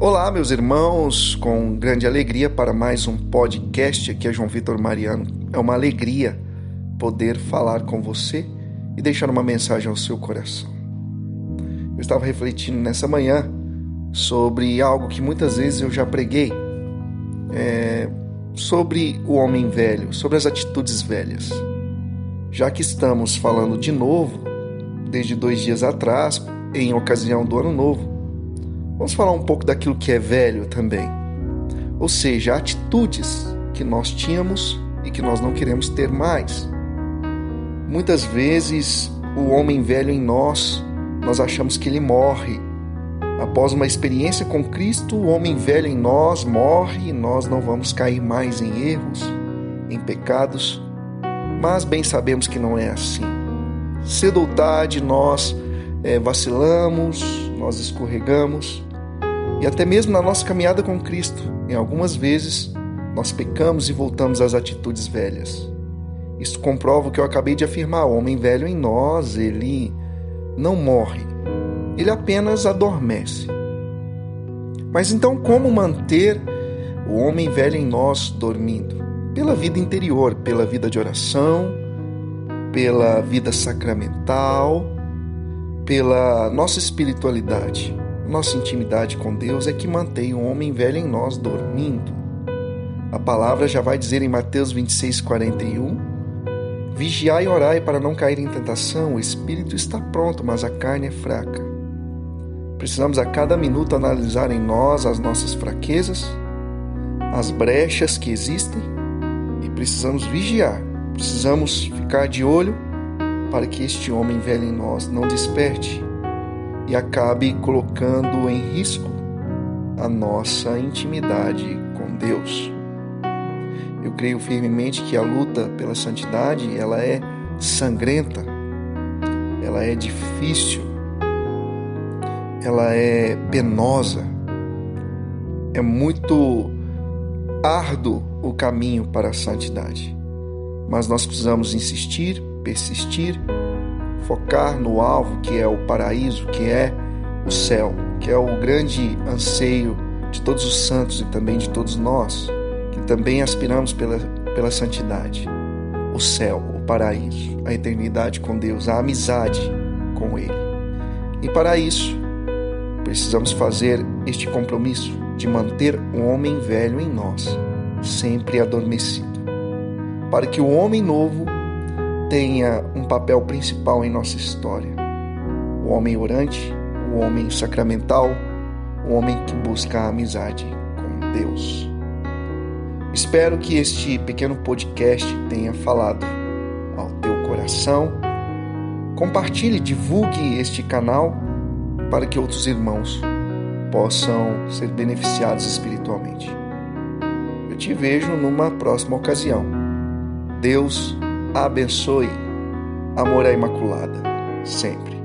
Olá, meus irmãos, com grande alegria para mais um podcast. Aqui é João Vitor Mariano. É uma alegria poder falar com você e deixar uma mensagem ao seu coração. Eu estava refletindo nessa manhã sobre algo que muitas vezes eu já preguei, é, sobre o homem velho, sobre as atitudes velhas. Já que estamos falando de novo, desde dois dias atrás, em ocasião do Ano Novo, Vamos falar um pouco daquilo que é velho também. Ou seja, atitudes que nós tínhamos e que nós não queremos ter mais. Muitas vezes, o homem velho em nós, nós achamos que ele morre. Após uma experiência com Cristo, o homem velho em nós morre e nós não vamos cair mais em erros, em pecados. Mas bem sabemos que não é assim. Cedo ou tarde nós é, vacilamos, nós escorregamos e até mesmo na nossa caminhada com Cristo, em algumas vezes, nós pecamos e voltamos às atitudes velhas. Isso comprova o que eu acabei de afirmar: o homem velho em nós, ele não morre, ele apenas adormece. Mas então, como manter o homem velho em nós dormindo? Pela vida interior, pela vida de oração, pela vida sacramental, pela nossa espiritualidade. Nossa intimidade com Deus é que mantém o homem velho em nós dormindo. A palavra já vai dizer em Mateus 26, 41: Vigiai e orai para não cair em tentação, o espírito está pronto, mas a carne é fraca. Precisamos a cada minuto analisar em nós as nossas fraquezas, as brechas que existem e precisamos vigiar, precisamos ficar de olho para que este homem velho em nós não desperte e acabe colocando em risco a nossa intimidade com Deus. Eu creio firmemente que a luta pela santidade, ela é sangrenta, ela é difícil, ela é penosa, é muito árduo o caminho para a santidade. Mas nós precisamos insistir, persistir focar no alvo que é o paraíso, que é o céu, que é o grande anseio de todos os santos e também de todos nós, que também aspiramos pela, pela santidade. O céu, o paraíso, a eternidade com Deus, a amizade com Ele. E para isso, precisamos fazer este compromisso de manter o homem velho em nós, sempre adormecido, para que o homem novo tenha um papel principal em nossa história. O homem orante, o homem sacramental, o homem que busca a amizade com Deus. Espero que este pequeno podcast tenha falado ao teu coração. Compartilhe, divulgue este canal para que outros irmãos possam ser beneficiados espiritualmente. Eu te vejo numa próxima ocasião. Deus abençoe. Amor à Imaculada, sempre.